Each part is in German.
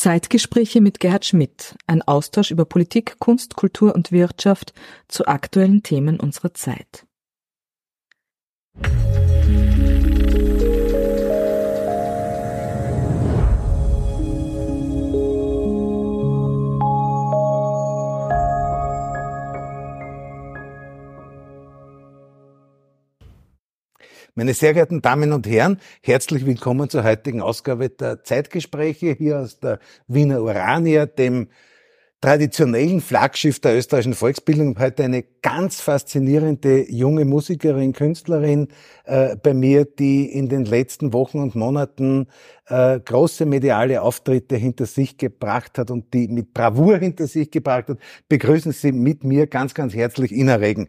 Zeitgespräche mit Gerhard Schmidt, ein Austausch über Politik, Kunst, Kultur und Wirtschaft zu aktuellen Themen unserer Zeit. Meine sehr geehrten Damen und Herren, herzlich willkommen zur heutigen Ausgabe der Zeitgespräche hier aus der Wiener Urania, dem traditionellen Flaggschiff der österreichischen Volksbildung. Heute eine ganz faszinierende junge Musikerin, Künstlerin äh, bei mir, die in den letzten Wochen und Monaten äh, große mediale Auftritte hinter sich gebracht hat und die mit Bravour hinter sich gebracht hat. Begrüßen Sie mit mir ganz, ganz herzlich Ina Regen.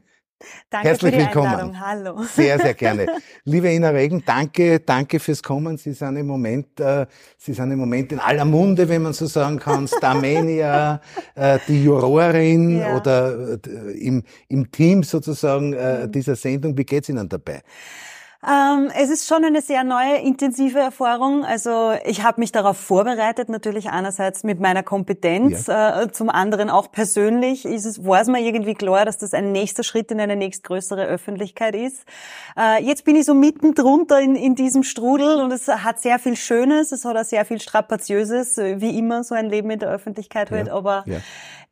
Danke Herzlich für die willkommen. Einladung. Hallo. Sehr, sehr gerne. Liebe Ina Regen, danke, danke fürs Kommen. Sie sind im Moment, äh, Sie sind im Moment in aller Munde, wenn man so sagen kann. Starmania, äh, die Jurorin Ja. oder äh, im, im Team sozusagen äh, dieser Sendung. Wie geht's Ihnen dabei? Ähm, es ist schon eine sehr neue, intensive Erfahrung. Also ich habe mich darauf vorbereitet, natürlich einerseits mit meiner Kompetenz, äh, zum anderen auch persönlich ist es, war es mir irgendwie klar, dass das ein nächster Schritt in eine nächstgrößere Öffentlichkeit ist. Äh, jetzt bin ich so mitten drunter in, in diesem Strudel und es hat sehr viel Schönes, es hat auch sehr viel Strapaziöses, äh, wie immer so ein Leben in der Öffentlichkeit Ja, wird, aber ja.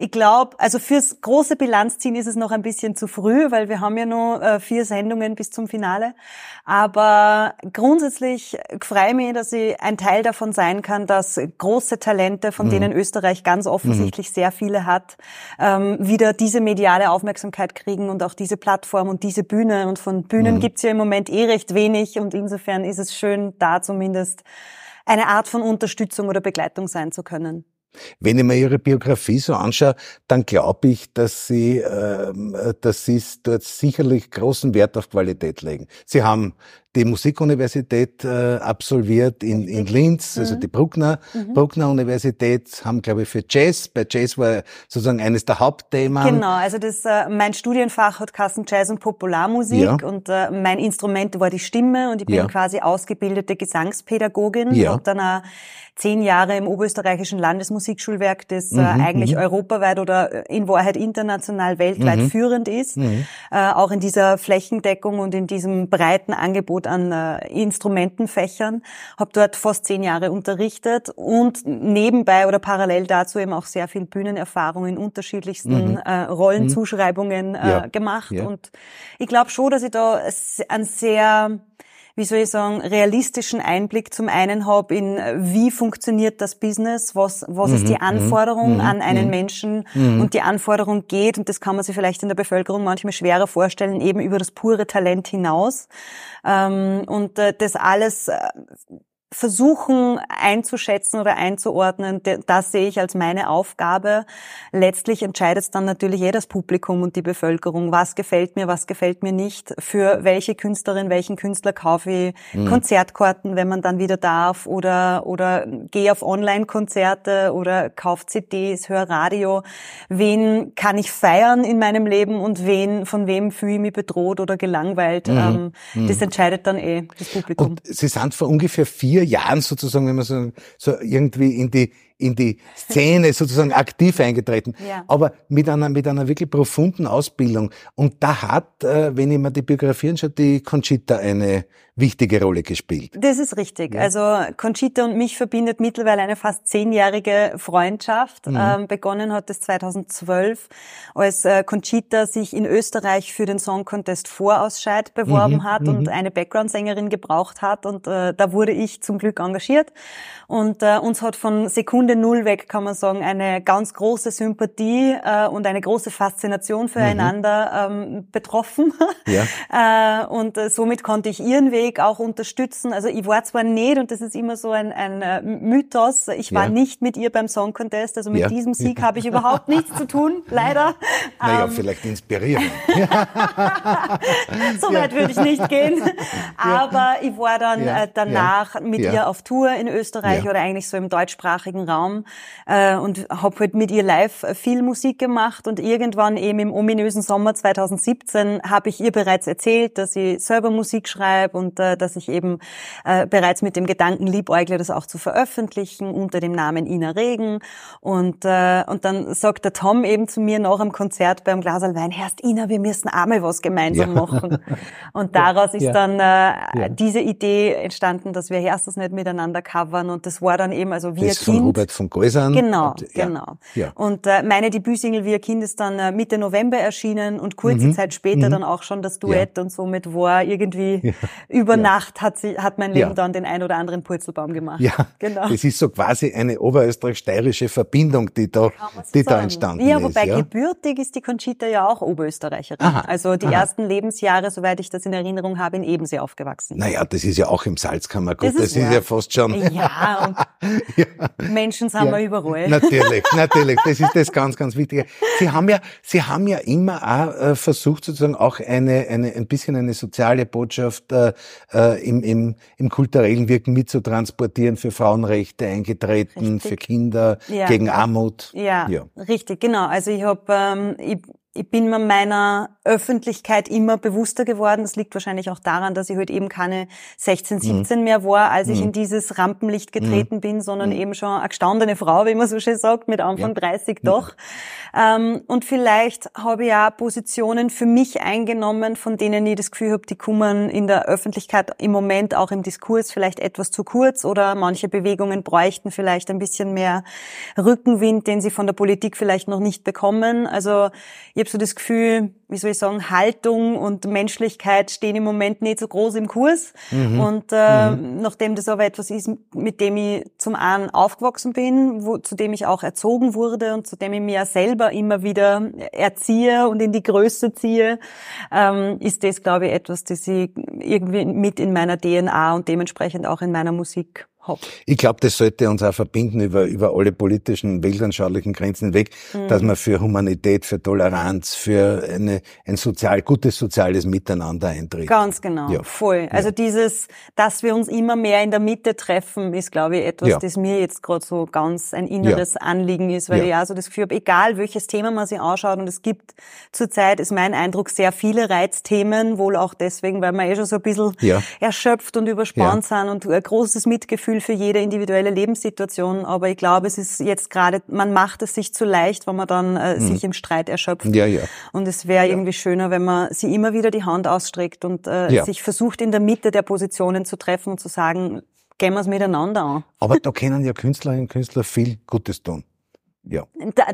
Ich glaube, also fürs große Bilanzziehen ist es noch ein bisschen zu früh, weil wir haben ja nur äh, vier Sendungen bis zum Finale. Aber grundsätzlich freue ich mich, dass ich ein Teil davon sein kann, dass große Talente, von denen Österreich ganz offensichtlich sehr viele hat, ähm, wieder diese mediale Aufmerksamkeit kriegen und auch diese Plattform und diese Bühne. Und von Bühnen gibt's ja im Moment eh recht wenig. Und insofern ist es schön, da zumindest eine Art von Unterstützung oder Begleitung sein zu können. Wenn ich mir Ihre Biografie so anschaue, dann glaube ich, dass Sie, ähm, dass Sie dort sicherlich großen Wert auf Qualität legen. Sie haben die Musikuniversität äh, absolviert in, in Linz, also die Bruckner, Bruckner Universität, haben, glaube ich, für Jazz, bei Jazz war sozusagen eines der Hauptthemen. Genau, also das, äh, mein Studienfach hat Kassen Jazz und Popularmusik Ja. und äh, mein Instrument war die Stimme und ich bin Ja. quasi ausgebildete Gesangspädagogin. Ja. Hab dann auch zehn Jahre im Oberösterreichischen Landesmusikschulwerk, das Mhm, äh, eigentlich europaweit oder äh, in Wahrheit international weltweit Mhm. führend ist, äh, auch in dieser Flächendeckung und in diesem breiten Angebot an äh, Instrumentenfächern. Habe dort fast zehn Jahre unterrichtet und nebenbei oder parallel dazu eben auch sehr viel Bühnenerfahrung in unterschiedlichsten äh, Rollenzuschreibungen äh, Mhm. Ja. gemacht. Ja. Und ich glaube schon, dass ich da ein sehr wie soll ich sagen, realistischen Einblick zum einen habe in, äh, wie funktioniert das Business, was, was ist Mhm, die Anforderung an einen Menschen und die Anforderung geht, und das kann man sich vielleicht in der Bevölkerung manchmal schwerer vorstellen, eben über das pure Talent hinaus. Ähm, und äh, das alles äh, versuchen einzuschätzen oder einzuordnen, das sehe ich als meine Aufgabe. Letztlich entscheidet es dann natürlich eh das Publikum und die Bevölkerung, was gefällt mir, was gefällt mir nicht, für welche Künstlerin, welchen Künstler kaufe ich Konzertkarten, wenn man dann wieder darf, oder, oder gehe auf Online-Konzerte oder kaufe CDs, höre Radio. Wen kann ich feiern in meinem Leben und wen, von wem fühle ich mich bedroht oder gelangweilt? Ähm, Das entscheidet dann eh das Publikum. Und Sie sind vor ungefähr vier Jahren sozusagen, wenn man so, so irgendwie in die in die Szene sozusagen aktiv eingetreten, Ja. aber mit einer mit einer wirklich profunden Ausbildung. Und da hat, äh, wenn ich mir die Biografie anschaue, die Conchita eine wichtige Rolle gespielt. Das ist richtig. Also Conchita und mich verbindet mittlerweile eine fast zehnjährige Freundschaft. Ähm, begonnen hat es 2012, als äh, Conchita sich in Österreich für den Song Contest Vorausscheid beworben hat und eine Background-Sängerin gebraucht hat. Und äh, da wurde ich zum Glück engagiert. Und äh, uns hat von Sekunde Null weg, kann man sagen, eine ganz große Sympathie äh, und eine große Faszination füreinander ähm, betroffen. Ja. Äh, und äh, somit konnte ich ihren Weg auch unterstützen. Also ich war zwar nicht, und das ist immer so ein, ein äh, Mythos, ich war Ja. nicht mit ihr beim Song Contest, also mit Ja. diesem Sieg habe ich überhaupt nichts zu tun, leider. Naja, Ähm, vielleicht inspirieren. so weit würde ich nicht gehen. Aber ich war dann äh, danach mit ihr auf Tour in Österreich oder eigentlich so im deutschsprachigen Raum Baum äh, und habe halt mit ihr live viel Musik gemacht und irgendwann eben im ominösen Sommer 2017 habe ich ihr bereits erzählt, dass ich selber Musik schreibe und äh, dass ich eben äh, bereits mit dem Gedanken liebäugle, das auch zu veröffentlichen unter dem Namen Ina Regen und äh, und dann sagt der Tom eben zu mir nach dem Konzert beim Glasal Wein, Herrst Ina, wir müssen einmal was gemeinsam ja. machen und daraus ist ja. dann äh, diese Idee entstanden, dass wir erst das nicht miteinander covern und das war dann eben also wir Kind. Von Robert von Geusern. Genau, und, ja. genau. Ja. Und äh, meine Debütsingle Wir Kind ist dann äh, Mitte November erschienen und kurze mhm. Zeit später mhm. dann auch schon das Duett ja. und somit war irgendwie über Nacht hat sie hat mein Leben dann den ein oder anderen Purzelbaum gemacht. Ja, genau. Das ist so quasi eine oberösterreich-steirische Verbindung, die da, die da entstanden ist. Ja, wobei gebürtig ist die Conchita ja auch Oberösterreicherin. Aha. Also die Aha. ersten Lebensjahre, soweit ich das in Erinnerung habe, in Ebensee aufgewachsen. Naja, das ist ja auch im Salzkammergut. Das, das ist, ist ja fast schon. Ja, und ja. Menschen sind ja. wir überall. Natürlich, natürlich. Das ist das ganz, ganz Wichtige. Sie haben ja, Sie haben ja immer auch äh, versucht, sozusagen auch eine, eine, ein bisschen eine soziale Botschaft äh, äh im, im, im kulturellen Wirken mitzutransportieren, für Frauenrechte eingetreten, richtig. für Kinder, ja. gegen Armut. Ja, ja, richtig, genau. Also ich habe, ähm, ich ich bin mir meiner Öffentlichkeit immer bewusster geworden. Das liegt wahrscheinlich auch daran, dass ich heute halt eben keine 16, 17 mhm. mehr war, als ich mhm. in dieses Rampenlicht getreten mhm. bin, sondern mhm. eben schon eine gestandene Frau, wie man so schön sagt, mit Anfang ja. 30 doch. Ähm, und vielleicht habe ich auch Positionen für mich eingenommen, von denen ich das Gefühl habe, die kommen in der Öffentlichkeit im Moment auch im Diskurs vielleicht etwas zu kurz oder manche Bewegungen bräuchten vielleicht ein bisschen mehr Rückenwind, den sie von der Politik vielleicht noch nicht bekommen. Also ich habe so das Gefühl, wie soll ich sagen, Haltung und Menschlichkeit stehen im Moment nicht so groß im Kurs. Mhm. Und äh, mhm. nachdem das aber etwas ist, mit dem ich zum einen aufgewachsen bin, wo, zu dem ich auch erzogen wurde und zu dem ich mir selber immer wieder erziehe und in die Größe ziehe, ähm, ist das, glaube ich, etwas, das ich irgendwie mit in meiner DNA und dementsprechend auch in meiner Musik habe. Ich glaube, das sollte uns auch verbinden über, über alle politischen, weltanschaulichen Grenzen hinweg, mhm. dass man für Humanität, für Toleranz, für eine, ein sozial, gutes soziales Miteinander eintritt. Ganz genau, ja. voll. Also ja. dieses, dass wir uns immer mehr in der Mitte treffen, ist, glaube ich, etwas, ja. das mir jetzt gerade so ganz ein inneres Anliegen ist, weil ich auch so das Gefühl habe, egal welches Thema man sich anschaut, und es gibt zurzeit, ist mein Eindruck, sehr viele Reizthemen, wohl auch deswegen, weil wir eh schon so ein bisschen erschöpft und überspannt sind und ein großes Mitgefühl Gefühl für jede individuelle Lebenssituation, aber ich glaube, es ist jetzt gerade, man macht es sich zu leicht, wenn man dann äh, mhm. sich im Streit erschöpft. Ja, ja. Und es wäre ja. irgendwie schöner, wenn man sie immer wieder die Hand ausstreckt und äh, ja. sich versucht, in der Mitte der Positionen zu treffen und zu sagen, gehen wir es miteinander an. Aber da können ja Künstlerinnen und Künstler viel Gutes tun. Ja.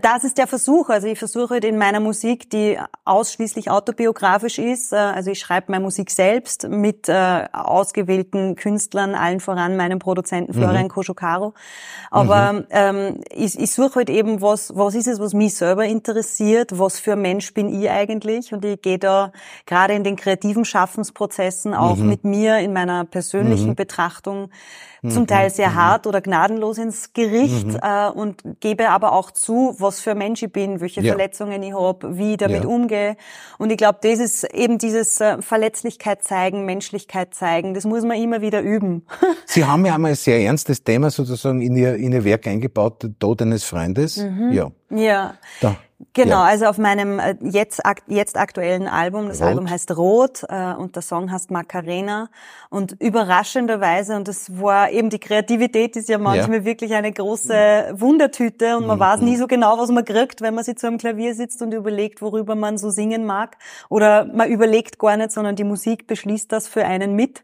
Das ist der Versuch. Also ich versuche in meiner Musik, die ausschließlich autobiografisch ist, äh, also ich schreibe meine Musik selbst mit äh, ausgewählten Künstlern, allen voran meinem Produzenten mhm. Florian mhm. Koschokaro. Aber mhm. ähm, ich, ich suche halt eben, was, was ist es, was mich selber interessiert, was für Mensch bin ich eigentlich und ich gehe da gerade in den kreativen Schaffensprozessen auch mhm. mit mir in meiner persönlichen mhm. Betrachtung zum mhm. Teil sehr hart oder gnadenlos ins Gericht äh, und gebe aber auch zu, was für ein Mensch ich bin, welche ja. Verletzungen ich habe, wie ich damit ja. umgehe. Und ich glaube, das ist eben dieses äh, Verletzlichkeit zeigen, Menschlichkeit zeigen, das muss man immer wieder üben. Sie haben ja einmal ein sehr ernstes Thema sozusagen in Ihr, in Ihr Werk eingebaut, der Tod eines Freundes. Mhm. Ja. Ja. Da. Genau, ja. also auf meinem äh, jetzt, jetzt aktuellen Album, das Rot. Album heißt Rot äh, und der Song heißt Macarena und überraschenderweise, und das war eben die Kreativität ist ja manchmal ja. wirklich eine große Wundertüte und man mhm. weiß nie so genau, was man kriegt, wenn man sich zu einem Klavier sitzt und überlegt, worüber man so singen mag oder man überlegt gar nicht, sondern die Musik beschließt das für einen mit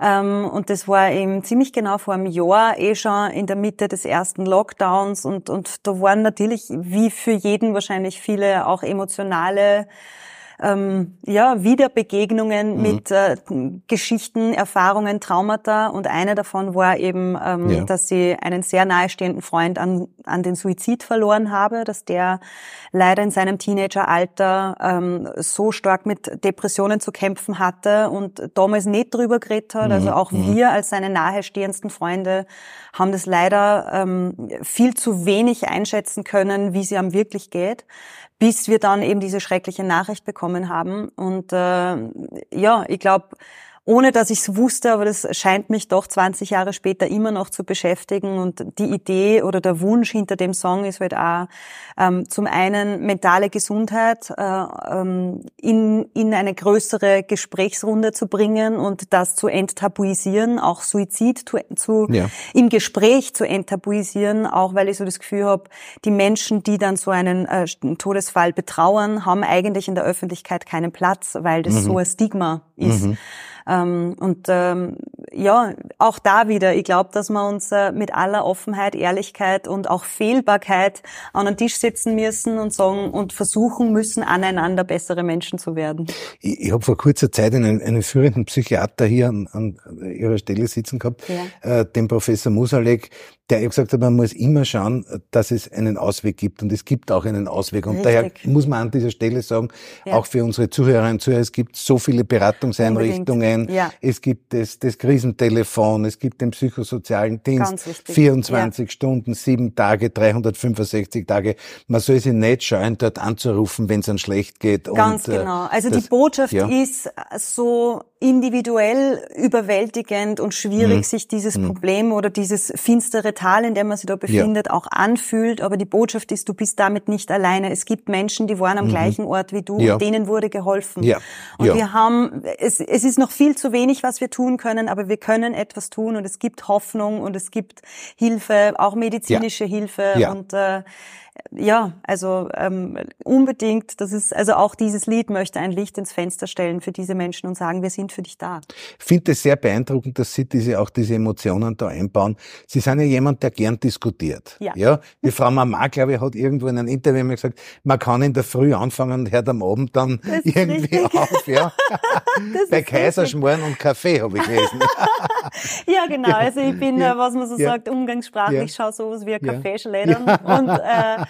ähm, und das war eben ziemlich genau vor einem Jahr eh schon in der Mitte des ersten Lockdowns und, und da waren natürlich wie für jeden wahrscheinlich viele auch emotionale ähm, ja, Wiederbegegnungen mhm. mit äh, Geschichten, Erfahrungen, Traumata. Und eine davon war eben, ähm, ja. dass sie einen sehr nahestehenden Freund an, an den Suizid verloren habe, dass der leider in seinem Teenageralter ähm, so stark mit Depressionen zu kämpfen hatte und damals nicht drüber geredet hat. Also mhm. Also auch mhm. wir als seine nahestehendsten Freunde haben das leider ähm, viel zu wenig einschätzen können, wie es ihm wirklich geht bis wir dann eben diese schreckliche Nachricht bekommen haben. Und äh, ja, ich glaube, ohne dass ich es wusste, aber das scheint mich doch 20 Jahre später immer noch zu beschäftigen. Und die Idee oder der Wunsch hinter dem Song ist halt auch ähm, zum einen mentale Gesundheit äh, ähm, in, in eine größere Gesprächsrunde zu bringen und das zu enttabuisieren, auch Suizid zu, zu ja. im Gespräch zu enttabuisieren, auch weil ich so das Gefühl habe, die Menschen, die dann so einen äh, Todesfall betrauern, haben eigentlich in der Öffentlichkeit keinen Platz, weil das mhm. so ein Stigma ist. Mhm. Ähm, und ähm, ja, auch da wieder, ich glaube, dass wir uns äh, mit aller Offenheit, Ehrlichkeit und auch Fehlbarkeit an den Tisch setzen müssen und sagen und versuchen müssen, aneinander bessere Menschen zu werden. Ich, ich habe vor kurzer Zeit einen, einen führenden Psychiater hier an, an ihrer Stelle sitzen gehabt, ja. äh, den Professor Musalek, der gesagt hat, man muss immer schauen, dass es einen Ausweg gibt. Und es gibt auch einen Ausweg. Und Richtig. daher muss man an dieser Stelle sagen, ja. auch für unsere Zuhörerinnen und Zuhörer, es gibt so viele Beratungseinrichtungen. Ja. Es gibt das, das Krisentelefon, es gibt den psychosozialen Dienst. 24 ja. Stunden, sieben Tage, 365 Tage. Man soll sich nicht scheuen, dort anzurufen, wenn es einem schlecht geht. Ganz und, äh, genau. Also die Botschaft ist so individuell überwältigend und schwierig, mhm. sich dieses mhm. Problem oder dieses finstere Tal, in dem man sich da befindet, ja. auch anfühlt. Aber die Botschaft ist, du bist damit nicht alleine. Es gibt Menschen, die waren am mhm. gleichen Ort wie du, ja. denen wurde geholfen. Ja. Und ja. wir haben, es, es ist noch viel zu wenig, was wir tun können, aber wir können etwas tun und es gibt Hoffnung und es gibt Hilfe, auch medizinische Hilfe und äh, ja, also ähm, unbedingt, das ist, also auch dieses Lied möchte ein Licht ins Fenster stellen für diese Menschen und sagen, wir sind für dich da. Ich finde es sehr beeindruckend, dass Sie diese, auch diese Emotionen da einbauen. Sie sind ja jemand, der gern diskutiert. Ja. ja? Die Frau Mama, glaube ich, hat irgendwo in einem Interview immer gesagt, man kann in der Früh anfangen und hört am Abend dann irgendwie richtig. auf. Ja? Bei Kaiserschmoren und Kaffee habe ich gelesen. ja, genau. Also ich bin, ja. was man so ja. sagt, umgangssprachlich, ja. schaue sowas wie ein Kaffeeschlädern und äh,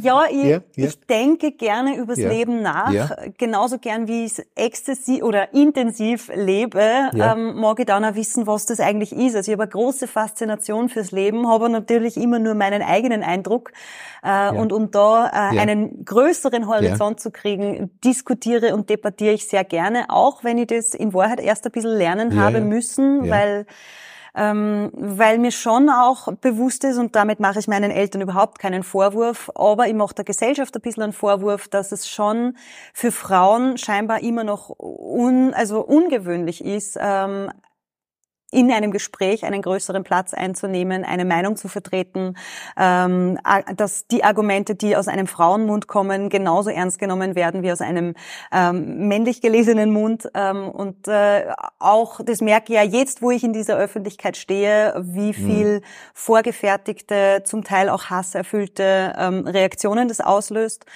ja, ich, ja, ja. ich denke gerne übers ja. Leben nach. Genauso gern wie ich exzessiv oder intensiv lebe, ähm, mag ich dann auch wissen, was das eigentlich ist. Also ich habe eine große Faszination fürs Leben, habe natürlich immer nur meinen eigenen Eindruck. Äh, und um da äh, einen größeren Horizont zu kriegen, diskutiere und debattiere ich sehr gerne, auch wenn ich das in Wahrheit erst ein bisschen lernen habe müssen, weil ähm, weil mir schon auch bewusst ist, und damit mache ich meinen Eltern überhaupt keinen Vorwurf, aber ich mache der Gesellschaft ein bisschen einen Vorwurf, dass es schon für Frauen scheinbar immer noch un, also ungewöhnlich ist, ähm, in einem Gespräch einen größeren Platz einzunehmen, eine Meinung zu vertreten, ähm, dass die Argumente, die aus einem Frauenmund kommen, genauso ernst genommen werden wie aus einem ähm, männlich gelesenen Mund. Ähm, und äh, auch, das merke ich ja jetzt, wo ich in dieser Öffentlichkeit stehe, wie mhm. viel mhm. vorgefertigte, zum Teil auch hasserfüllte ähm, Reaktionen das auslöst.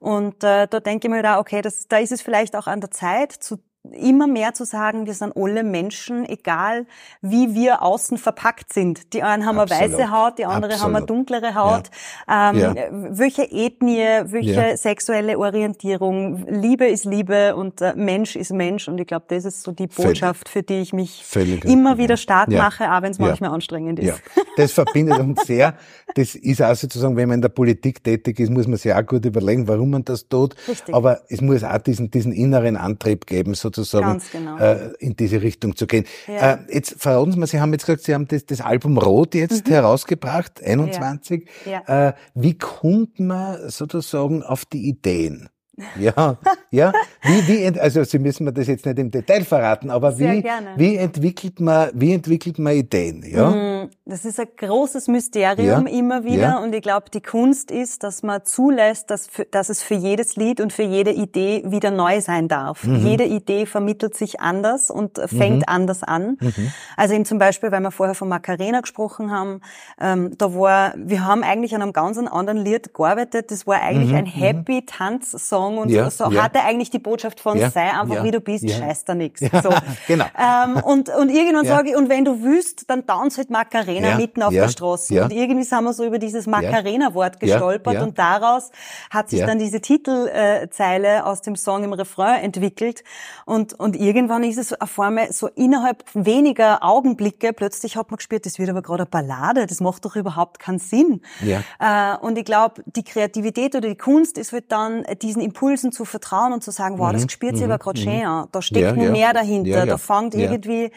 Und äh, da denke ich mir da, okay, das, da ist es vielleicht auch an der Zeit zu immer mehr zu sagen, wir sind alle Menschen, egal wie wir außen verpackt sind. Die einen haben Absolut. eine weiße Haut, die anderen Absolut. haben eine dunklere Haut. Ja. Ähm, ja. Welche Ethnie, welche ja. sexuelle Orientierung, Liebe ist Liebe und äh, Mensch ist Mensch. Und ich glaube, das ist so die Botschaft, für die ich mich Völlig immer wieder stark mache, auch wenn es manchmal anstrengend ist. Ja. Das verbindet uns sehr. Das ist auch sozusagen, wenn man in der Politik tätig ist, muss man sich auch gut überlegen, warum man das tut. Richtig. Aber es muss auch diesen, diesen inneren Antrieb geben, sozusagen sozusagen genau. äh, in diese Richtung zu gehen. Ja. Äh, jetzt verraten Sie mal, Sie haben jetzt gesagt, Sie haben das, das Album Rot jetzt mhm. herausgebracht, 21. Ja. Ja. Äh, wie kommt man sozusagen auf die Ideen? Ja, ja. Wie, wie, also Sie müssen mir das jetzt nicht im Detail verraten, aber wie, wie entwickelt man, wie entwickelt man Ideen? Ja. Mm, das ist ein großes Mysterium ja. immer wieder ja. und ich glaube, die Kunst ist, dass man zulässt, dass, für, dass es für jedes Lied und für jede Idee wieder neu sein darf. Mhm. Jede Idee vermittelt sich anders und fängt mhm. anders an. Mhm. Also eben zum Beispiel, weil wir vorher von Macarena gesprochen haben, ähm, da war, wir haben eigentlich an einem ganz anderen Lied gearbeitet. Das war eigentlich mhm. ein mhm. Happy Tanzsong Song und ja, so, so ja. hatte eigentlich die Botschaft von ja, sei einfach wie du bist, scheiß da nix. So. genau. Ähm, und, und irgendwann sage ich, und wenn du wüsst, dann tanzt halt Macarena mitten auf der Straße. Und irgendwie sind wir so über dieses Macarena-Wort gestolpert und daraus hat sich dann diese Titelzeile aus dem Song im Refrain entwickelt. Und, und irgendwann ist es auf einmal so innerhalb weniger Augenblicke, plötzlich hat man gespürt, das wird aber gerade eine Ballade, das macht doch überhaupt keinen Sinn. Äh, und ich glaube, die Kreativität oder die Kunst ist halt dann, diesen Impulsen zu vertrauen und zu sagen, wow, das Mhm, spürt sich mhm, aber gerade mhm. schön an. Da steckt Ja, nur ja. mehr dahinter. Ja, ja. Da fängt irgendwie,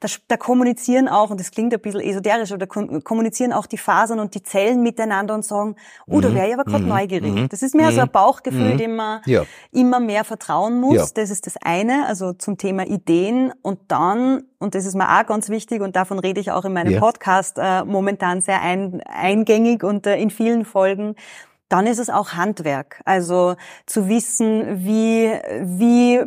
da, da kommunizieren auch, und das klingt ein bisschen esoterisch, aber da kom- kommunizieren auch die Fasern und die Zellen miteinander und sagen, oh, da wäre ich aber gerade mhm, neugierig. mhm, Das ist mehr so ein Bauchgefühl, mhm. dem man immer mehr vertrauen muss. Das ist das eine, also zum Thema Ideen. Und dann, und das ist mir auch ganz wichtig, und davon rede ich auch in meinem. Podcast äh, momentan sehr ein, eingängig und äh, in vielen Folgen, dann ist es auch Handwerk. Also zu wissen, wie, wie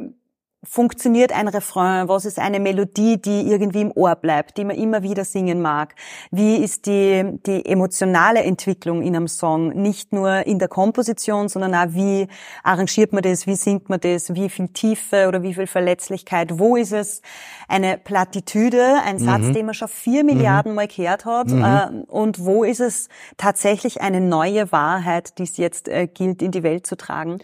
funktioniert ein Refrain? Was ist eine Melodie, die irgendwie im Ohr bleibt, die man immer wieder singen mag? Wie ist die, die emotionale Entwicklung in einem Song? Nicht nur in der Komposition, sondern auch wie arrangiert man das? Wie singt man das? Wie viel Tiefe oder wie viel Verletzlichkeit? Wo ist es eine Plattitüde? Ein Satz, den man schon vier Milliarden Mal gehört hat. Äh, und wo ist es tatsächlich eine neue Wahrheit, die es jetzt äh, gilt, in die Welt zu tragen?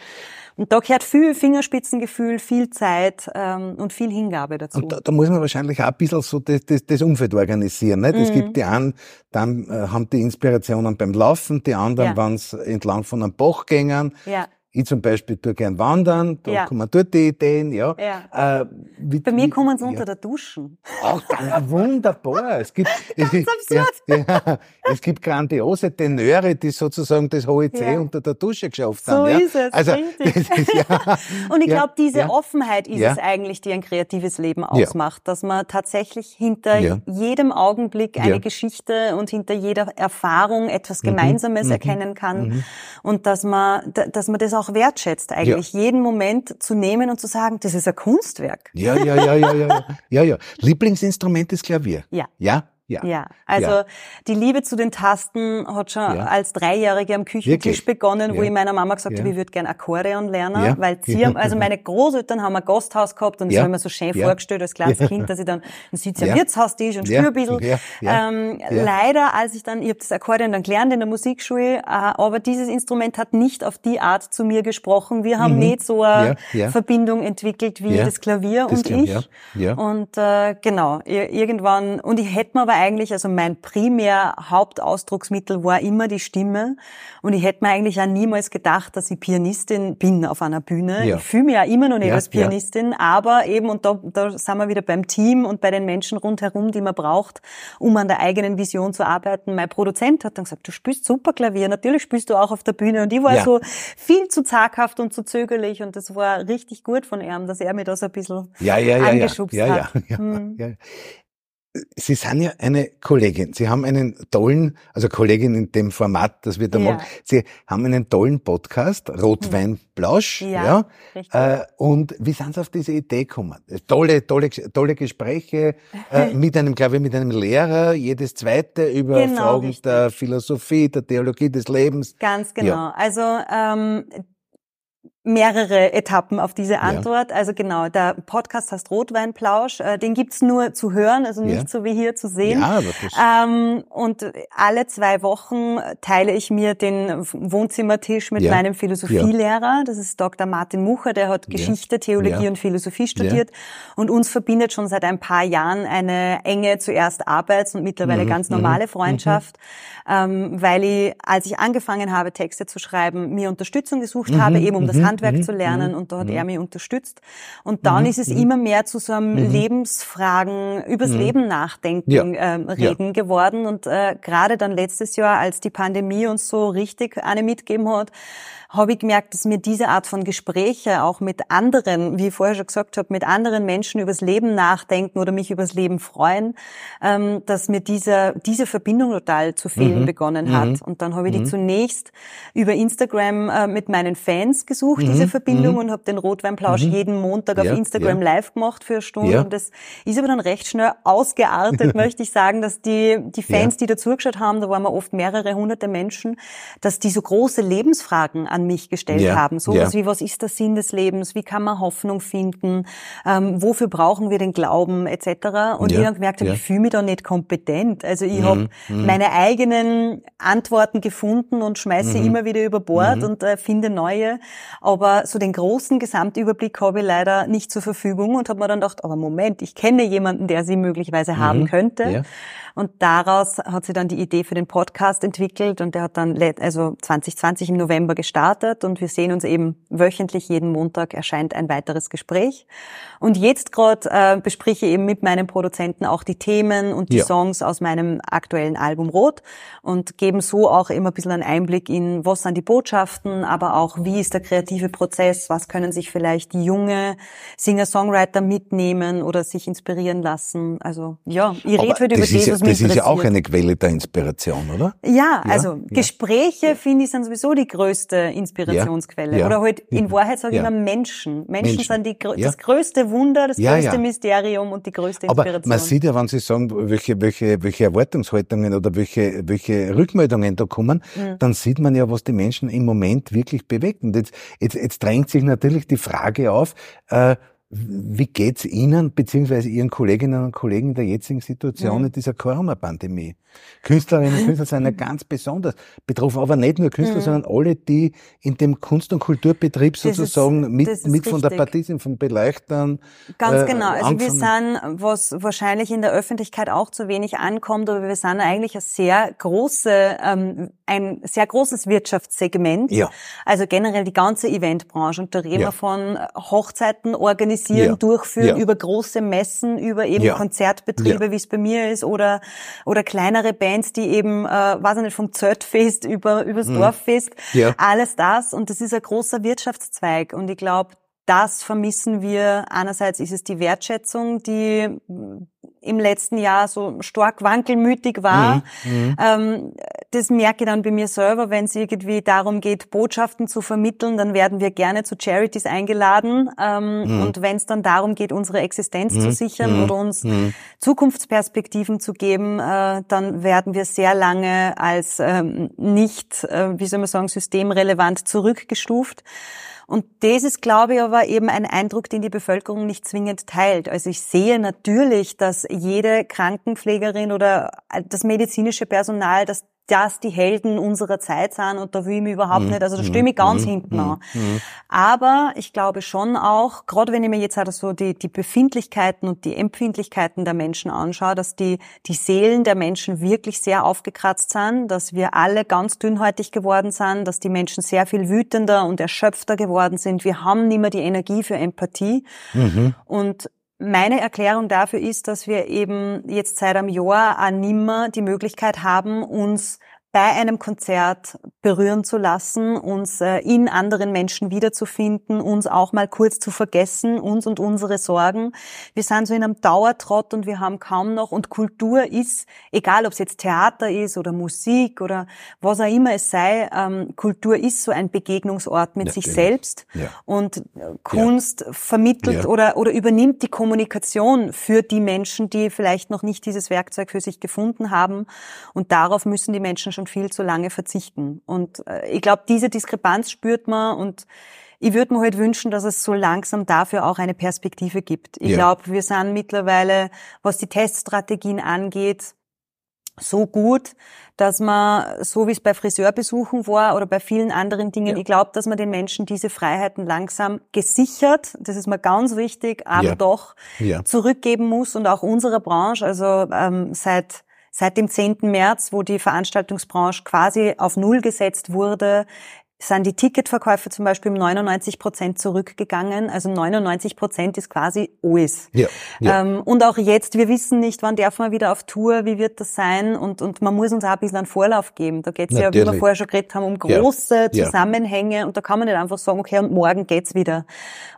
Und da gehört viel Fingerspitzengefühl, viel Zeit ähm, und viel Hingabe dazu. Und da, da muss man wahrscheinlich auch ein bisschen so das, das, das Umfeld organisieren. Nicht? Es Mhm. gibt die einen, dann äh, haben die Inspirationen beim Laufen, die anderen, Ja. wenn sie entlang von einem Bach gehen. ja. Ich zum Beispiel tue gern wandern, da Ja. kommen dort die Ideen, ja. Ja. Äh, wie, Bei mir kommen sie ja. unter der Duschen. Ach, dann, wunderbar. Es gibt, es, absurd. Ja, es gibt grandiose Tenöre, die sozusagen das hohe C Ja. unter der Dusche geschafft So haben. ja. ist es, Also, richtig. ist, Und ich glaube, diese. Offenheit ist es eigentlich, die ein kreatives Leben ausmacht, dass man tatsächlich hinter jedem Augenblick eine. Geschichte und hinter jeder Erfahrung etwas Mhm. Gemeinsames erkennen kann und dass man, da- dass man das auch wertschätzt eigentlich, jeden Moment zu nehmen und zu sagen, das ist ein Kunstwerk. Ja, ja, ja, ja, ja, ja, ja, ja. Lieblingsinstrument ist Klavier. Ja. Ja, ja. Ja, also Ja. die Liebe zu den Tasten hat schon Ja. als Dreijährige am Küchentisch Wirklich? begonnen, wo ich meiner Mama gesagt habe, ich würde gern Akkordeon lernen, weil sie haben, also meine Großeltern haben ein Gasthaus gehabt und das habe ich mir so schön vorgestellt als kleines. Kind, dass ich dann ein sitze am Wirtshaustisch und spüre ein bisschen. Ähm. Leider, als ich dann, ich habe das Akkordeon dann gelernt in der Musikschule, äh, aber dieses Instrument hat nicht auf die Art zu mir gesprochen. Wir haben nicht so eine Mhm. Verbindung entwickelt wie das Klavier Das und Klavier. ich. Und äh, genau, ir- irgendwann, und ich hätte mir aber eigentlich, also mein primär Hauptausdrucksmittel war immer die Stimme. Und ich hätte mir eigentlich auch niemals gedacht, dass ich Pianistin bin auf einer Bühne. Ja. Ich fühle mich ja immer noch nicht Ja, als ja. Pianistin, aber eben, und da, da sind wir wieder beim Team und bei den Menschen rundherum, die man braucht, um an der eigenen Vision zu arbeiten. Mein Produzent hat dann gesagt, du spielst super Klavier, natürlich spielst du auch auf der Bühne. Und ich war Ja. so viel zu zaghaft und zu zögerlich und das war richtig gut von ihm, dass er mir da so ein bisschen Ja, ja, ja, ja. angeschubst ja, hat. ja, ja, Hm. ja. Sie sind ja eine Kollegin. Sie haben einen tollen, also Kollegin in dem Format, das wir da Ja. Hm. machen. Sie haben einen tollen Podcast, Rotweinplausch, Ja, ja. richtig. Äh, und wie sind Sie auf diese Idee gekommen? Tolle, tolle, tolle Gespräche äh, mit einem, glaube ich, mit einem Lehrer, jedes zweite über Genau, Fragen richtig. der Philosophie, der Theologie des Lebens. Ganz genau. Ja. Also ähm, mehrere Etappen auf diese Antwort. Also genau, der Podcast heißt Rotweinplausch. Äh, den gibt's nur zu hören, also nicht Ja. so wie hier zu sehen. Ja, das, Ähm, und alle zwei Wochen teile ich mir den Wohnzimmertisch mit Ja. meinem Philosophielehrer. Das ist Dr. Martin Mucher, der hat Ja. Geschichte, Theologie Ja. und Philosophie studiert. Und uns verbindet schon seit ein paar Jahren eine enge, zuerst Arbeits- und mittlerweile Mhm. ganz normale Freundschaft, ähm, weil ich, als ich angefangen habe, Texte zu schreiben, mir Unterstützung gesucht habe, eben um das mhm, Handwerk mhm, zu lernen. mhm, Und da hat mhm. er mich unterstützt. Und dann ist es immer mehr zu so einem Mhm. Lebensfragen, übers Leben nachdenken, Ja. ähm, reden geworden. Und äh, gerade dann letztes Jahr, als die Pandemie uns so richtig eine mitgeben hat, habe ich gemerkt, dass mir diese Art von Gespräche auch mit anderen, wie ich vorher schon gesagt habe, mit anderen Menschen übers Leben nachdenken oder mich übers Leben freuen, ähm, dass mir diese, diese Verbindung total zu fehlen Mhm. begonnen Mhm. hat. Und dann habe ich die zunächst über Instagram äh, mit meinen Fans gesucht, Mhm. diese Verbindung, Mhm. und habe den Rotweinplausch Mhm. jeden Montag Ja, auf Instagram ja. live gemacht für eine Stunde. Ja. Und das ist aber dann recht schnell ausgeartet, möchte ich sagen, dass die, die Fans, die dazugeschaut haben, da waren wir oft mehrere hunderte Menschen, dass die so große Lebensfragen an mich gestellt Ja. haben. Sowas Ja. wie, was ist der Sinn des Lebens? Wie kann man Hoffnung finden? Ähm, wofür brauchen wir den Glauben? Etc. Und Ja. ich dann gemerkt habe, ich fühle mich da nicht kompetent. Also ich Mhm. habe Mhm. meine eigenen Antworten gefunden und schmeiße sie Mhm. immer wieder über Bord Mhm. und äh, finde neue. aber so den großen Gesamtüberblick habe ich leider nicht zur Verfügung und habe mir dann gedacht, aber Moment, ich kenne jemanden, der sie möglicherweise mhm. haben könnte. Ja. Und daraus hat sie dann die Idee für den Podcast entwickelt und der hat dann also 2020 im November gestartet und wir sehen uns eben wöchentlich jeden Montag erscheint ein weiteres Gespräch. Und jetzt gerade äh, bespreche ich eben mit meinem Produzenten auch die Themen und die ja. Songs aus meinem aktuellen Album Rot und geben so auch immer ein bisschen einen Einblick in, was sind die Botschaften, aber auch, wie ist der kreative Prozess, was können sich vielleicht die junge Singer-Songwriter mitnehmen oder sich inspirieren lassen. Also ja, ich rede heute über das, was mich Das ist ja auch eine Quelle der Inspiration, oder? Ja, ja also ja. Gespräche, finde ich, sind sowieso die größte Inspirationsquelle. Ja. Oder halt, in Wahrheit sage ich immer Menschen. Menschen, Menschen. sind die, das größte Wunder, das größte Mysterium und die größte Inspiration. Aber man sieht ja, wenn Sie sagen, welche, welche, welche Erwartungshaltungen oder welche, welche Rückmeldungen da kommen, mhm. dann sieht man ja, was die Menschen im Moment wirklich bewegt. Und jetzt, jetzt, jetzt drängt sich natürlich die Frage auf, äh, wie geht's Ihnen beziehungsweise Ihren Kolleginnen und Kollegen in der jetzigen Situation in dieser Corona-Pandemie? Künstlerinnen und Künstler sind ja ganz besonders betroffen, aber nicht nur Künstler, mhm. sondern alle, die in dem Kunst- und Kulturbetrieb sozusagen ist, mit, mit von der Partie sind, von Beleuchtern. Ganz äh, genau. Also wir sind, was wahrscheinlich in der Öffentlichkeit auch zu wenig ankommt, aber wir sind eigentlich ein sehr große, ähm, ein sehr großes Wirtschaftssegment. Ja. Also generell die ganze Eventbranche. Und da reden ja. wir von Hochzeiten organisieren, ja. durchführen, ja. über große Messen, über eben Konzertbetriebe, wie es bei mir ist, oder, oder kleinere Bands, die eben, äh, weiß ich nicht, vom Zeltfest über, übers mhm. Dorffest, alles das. Und das ist ein großer Wirtschaftszweig. Und ich glaube, das vermissen wir. Einerseits ist es die Wertschätzung, die im letzten Jahr so stark wankelmütig war. Mhm, mhm. Ähm, das merke ich dann bei mir selber, wenn es irgendwie darum geht, Botschaften zu vermitteln, dann werden wir gerne zu Charities eingeladen. Ähm, mhm. Und wenn es dann darum geht, unsere Existenz zu mhm, sichern mhm, oder uns mhm. Zukunftsperspektiven zu geben, äh, dann werden wir sehr lange als ähm, nicht, äh, wie soll man sagen, systemrelevant zurückgestuft. Und das ist, glaube ich, aber eben ein Eindruck, den die Bevölkerung nicht zwingend teilt. Also ich sehe natürlich, dass jede Krankenpflegerin oder das medizinische Personal, dass das die Helden unserer Zeit sind und da will ich mich überhaupt mhm. nicht, also da stehe ich ganz mhm. hinten mhm. an. Mhm. Aber ich glaube schon auch, gerade wenn ich mir jetzt halt so die, die Befindlichkeiten und die Empfindlichkeiten der Menschen anschaue, dass die, die Seelen der Menschen wirklich sehr aufgekratzt sind, dass wir alle ganz dünnhäutig geworden sind, dass die Menschen sehr viel wütender und erschöpfter geworden sind. Wir haben nicht mehr die Energie für Empathie. Mhm. Und meine Erklärung dafür ist, dass wir eben jetzt seit einem Jahr auch nimmer die Möglichkeit haben, uns bei einem Konzert berühren zu lassen, uns äh, in anderen Menschen wiederzufinden, uns auch mal kurz zu vergessen, uns und unsere Sorgen. Wir sind so in einem Dauertrott und wir haben kaum noch, und Kultur ist, egal ob es jetzt Theater ist oder Musik oder was auch immer es sei, ähm, Kultur ist so ein Begegnungsort mit Natürlich. sich selbst ja. und äh, Kunst ja. vermittelt ja. oder, oder übernimmt die Kommunikation für die Menschen, die vielleicht noch nicht dieses Werkzeug für sich gefunden haben und darauf müssen die Menschen schon schon viel zu lange verzichten. Und äh, ich glaube, diese Diskrepanz spürt man und ich würde mir halt wünschen, dass es so langsam dafür auch eine Perspektive gibt. Ich ja. glaube, wir sind mittlerweile, was die Teststrategien angeht, so gut, dass man, so wie es bei Friseurbesuchen war oder bei vielen anderen Dingen, ja. ich glaube, dass man den Menschen diese Freiheiten langsam gesichert, das ist mir ganz wichtig, aber ja. doch ja. zurückgeben muss und auch unserer Branche, also ähm, seit Seit dem 10. März, wo die Veranstaltungsbranche quasi auf Null gesetzt wurde, sind die Ticketverkäufe zum Beispiel um 99 Prozent zurückgegangen. Also 99 Prozent ist quasi alles. Ja, ja. Ähm, und auch jetzt, wir wissen nicht, wann darf man wieder auf Tour, wie wird das sein? Und, und man muss uns auch ein bisschen einen Vorlauf geben. Da geht es ja, wie wir vorher schon geredet haben, um große ja, Zusammenhänge. Und da kann man nicht einfach sagen, okay, und morgen geht's wieder.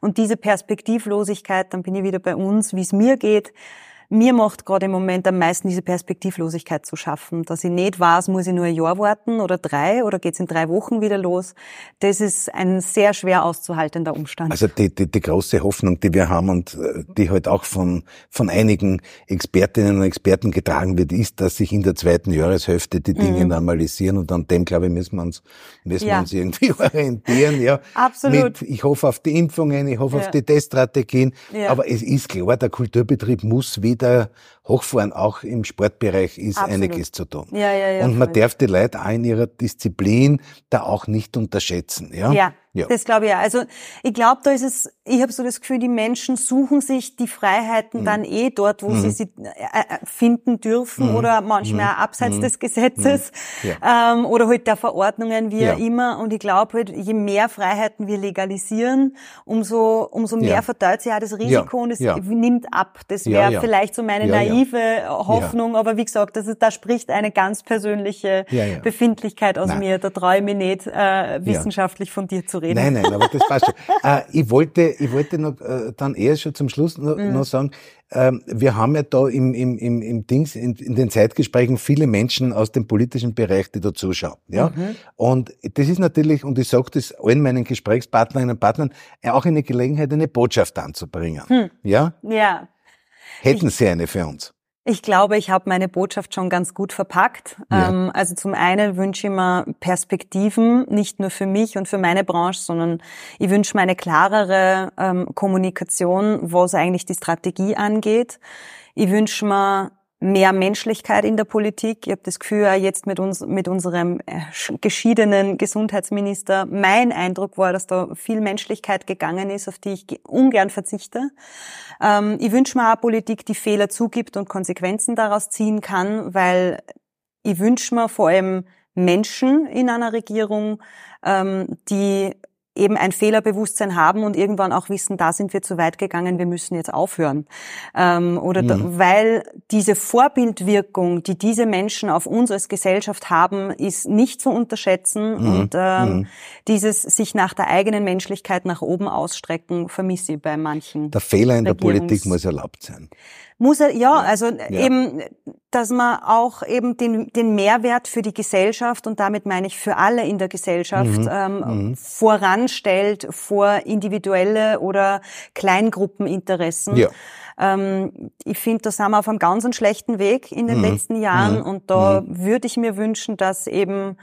Und diese Perspektivlosigkeit, dann bin ich wieder bei uns, wie es mir geht mir macht gerade im Moment am meisten diese Perspektivlosigkeit zu schaffen, dass ich nicht weiß, muss ich nur ein Jahr warten oder drei oder geht's in drei Wochen wieder los. Das ist ein sehr schwer auszuhaltender Umstand. Also die, die, die große Hoffnung, die wir haben und äh, die halt auch von, von einigen Expertinnen und Experten getragen wird, ist, dass sich in der zweiten Jahreshälfte die Dinge mhm. normalisieren und an dem, glaube ich, müssen wir uns, müssen ja. wir uns irgendwie orientieren. Ja, Absolut. Mit, ich hoffe auf die Impfungen, ich hoffe ja. auf die Teststrategien, ja. aber es ist klar, der Kulturbetrieb muss wieder wieder hochfahren. Auch im Sportbereich ist Absolut. einiges zu tun. Ja, ja, ja, Und man voll. darf die Leute auch in ihrer Disziplin da auch nicht unterschätzen. Ja, Ja, Ja. das glaube ich auch. Also ich glaube, da ist es, ich habe so das Gefühl, die Menschen suchen sich die Freiheiten Mhm. dann eh dort, wo sie sie äh, äh, finden dürfen oder manchmal auch abseits des Gesetzes Mhm. Ja. ähm, oder halt der Verordnungen, wie Ja. auch immer. Und ich glaube halt, je mehr Freiheiten wir legalisieren, umso, umso mehr Ja. verteilt sich auch das Risiko und es Ja. nimmt ab. Das Ja, wäre ja. vielleicht so meine Ja, ja. naive Hoffnung, aber wie gesagt, das ist, da spricht eine ganz persönliche Ja, ja. Befindlichkeit aus Nein. mir. Da traue ich mich nicht, äh, wissenschaftlich von dir zu reden. Nein, nein, aber das passt schon. äh, ich wollte, ich wollte noch äh, dann eher schon zum Schluss noch, Mhm. noch sagen, ähm, wir haben ja da im, im, im, im Dings, in, in den Zeitgesprächen viele Menschen aus dem politischen Bereich, die da zuschauen. Ja? Mhm. Und das ist natürlich, und ich sage das allen meinen Gesprächspartnerinnen und Partnern, auch eine Gelegenheit, eine Botschaft anzubringen. Hm. Ja? Ja. Hätten Sie eine für uns? Ich glaube, ich habe meine Botschaft schon ganz gut verpackt. Ja. Ähm, also zum einen wünsche ich mir Perspektiven, nicht nur für mich und für meine Branche, sondern ich wünsche mir eine klarere ähm, Kommunikation, was eigentlich die Strategie angeht. Ich wünsche mir mehr Menschlichkeit in der Politik. Ich habe das Gefühl, jetzt mit uns, mit unserem äh, sch- geschiedenen Gesundheitsminister, mein Eindruck war, dass da viel Menschlichkeit gegangen ist, auf die ich ge- ungern verzichte. Ähm, ich wünsche mir auch Politik, die Fehler zugibt und Konsequenzen daraus ziehen kann, weil ich wünsche mir vor allem Menschen in einer Regierung, ähm, die eben ein Fehlerbewusstsein haben und irgendwann auch wissen, da sind wir zu weit gegangen, wir müssen jetzt aufhören. Ähm, oder da, weil diese Vorbildwirkung, die diese Menschen auf uns als Gesellschaft haben, ist nicht zu unterschätzen und ähm, dieses sich nach der eigenen Menschlichkeit nach oben ausstrecken, vermisse ich bei manchen. Der Fehler in der Politik muss erlaubt sein. Muss er, ja, also eben, dass man auch eben den, den Mehrwert für die Gesellschaft und damit meine ich für alle in der Gesellschaft ähm, voranstellt vor individuelle oder Kleingruppeninteressen. Ja. Ähm, ich finde, da sind wir auf einem ganz schlechten Weg in den letzten Jahren und da würde ich mir wünschen, dass eben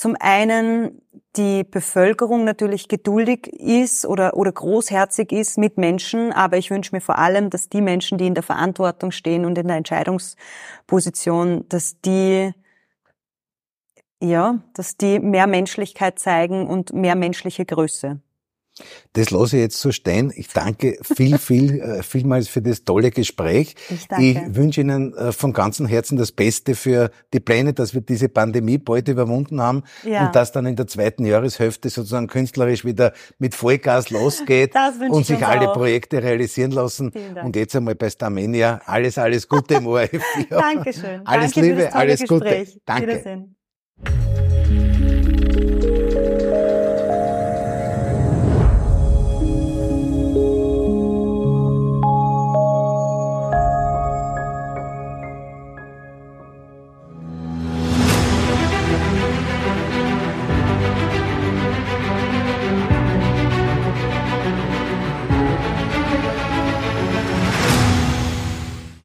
zum einen die Bevölkerung natürlich geduldig ist oder, oder großherzig ist mit Menschen, aber ich wünsche mir vor allem, dass die Menschen, die in der Verantwortung stehen und in der Entscheidungsposition, dass die ja, dass die mehr Menschlichkeit zeigen und mehr menschliche Größe. Das lasse ich jetzt so stehen. Ich danke viel, viel, äh, vielmals für das tolle Gespräch. Ich danke. wünsche Ihnen äh, von ganzem Herzen das Beste für die Pläne, dass wir diese Pandemie bald überwunden haben Ja. und dass dann in der zweiten Jahreshälfte sozusagen künstlerisch wieder mit Vollgas losgeht und ich sich alle auch. Projekte realisieren lassen. Und jetzt einmal bei Starmenia alles, alles Gute im ORF. Ja. Dankeschön. Alles Danke Liebe, alles Gute. Gespräch. Danke. Wiedersehen.